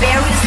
very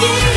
you.